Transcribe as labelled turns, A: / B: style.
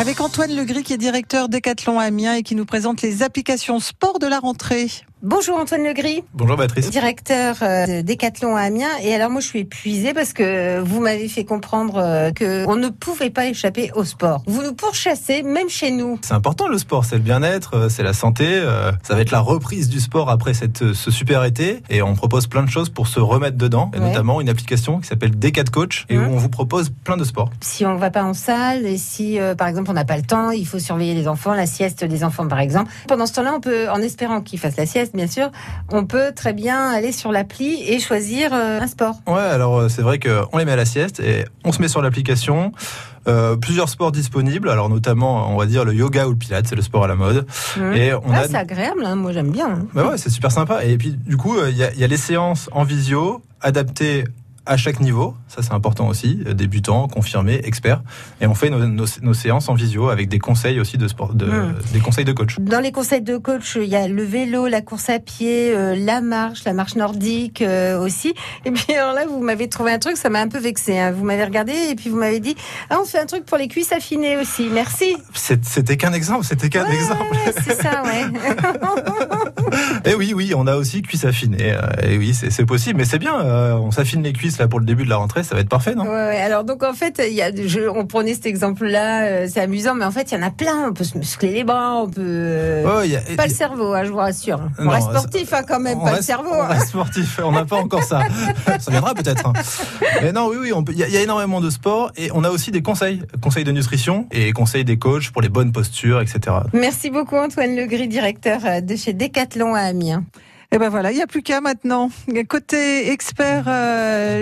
A: Avec Antoine Legris qui est directeur Décathlon Amiens et qui nous présente les applications sport de la rentrée.
B: Bonjour Antoine Legris.
C: Bonjour Patrice.
B: Directeur euh, de Décathlon à Amiens. Et alors moi je suis épuisée parce que vous m'avez fait comprendre euh, que on ne pouvait pas échapper au sport. Vous nous pourchassez même chez nous.
C: C'est important le sport, c'est le bien-être, euh, c'est la santé. Ça va être la reprise du sport après cette, ce super été. Et on propose plein de choses pour se remettre dedans. Et
B: Ouais.
C: notamment une application qui s'appelle Decat Coach et
B: Hum.
C: où on vous propose plein de sports.
B: Si on va pas en salle et si euh, par exemple on n'a pas le temps, il faut surveiller les enfants, la sieste des enfants par exemple. Pendant ce temps-là, on peut, en espérant qu'ils fassent la sieste bien sûr, on peut très bien aller sur l'appli et choisir euh, un sport.
C: Ouais, alors euh, c'est vrai qu'on les met à la sieste et on se met sur l'application. Euh, plusieurs sports disponibles, alors notamment, on va dire le yoga ou le pilates, c'est le sport à la mode. Et on
B: Ah,
C: a
B: c'est agréable, hein, moi j'aime bien. hein.
C: Bah ouais, c'est super sympa. Et puis, du coup, euh, il y, y a les séances en visio adaptées à chaque niveau. Ça, c'est important aussi. Euh, Débutants, confirmés, experts. Et on fait nos, nos- nos séances en visio avec des conseils aussi de sport, de,
B: Mm.
C: des conseils de coach.
B: Dans les conseils de coach, il y a le vélo, la course à pied, euh, la marche, la marche nordique euh, aussi. Et puis alors là, vous m'avez trouvé un truc, ça m'a un peu vexé. hein. Vous m'avez regardé et puis vous m'avez dit, ah, on fait un truc pour les cuisses affinées aussi. Merci.
C: C'était qu'un exemple, c'était qu'un
B: Ouais,
C: exemple.
B: ouais, c'est ça, ouais.
C: Oui, oui, on a aussi cuisses affinées. Euh, Et oui, c'est possible, mais c'est bien. euh, On s'affine les cuisses là pour le début de la rentrée, ça va être parfait, non?
B: Ouais. Alors donc en fait, il y a, je, on prenait cet exemple-là, euh, c'est amusant, mais en fait, il y en a plein. On peut se muscler les bras, on peut.
C: y a-
B: Pas le cerveau, hein, je vous rassure. On
C: Non,
B: reste sportif hein, quand même, pas le cerveau.
C: On
B: hein.
C: reste sportif, on n'a pas encore ça. Ça viendra peut-être. Mais non, oui, oui, il y, a- il y a énormément de sport et on a aussi des conseils, conseils de nutrition et conseils des coachs pour les bonnes postures, etc.
B: Merci beaucoup Antoine Legris, directeur de chez Décathlon à Amiens.
A: Et ben voilà, il n'y a plus qu'à maintenant. Côté expert. euh,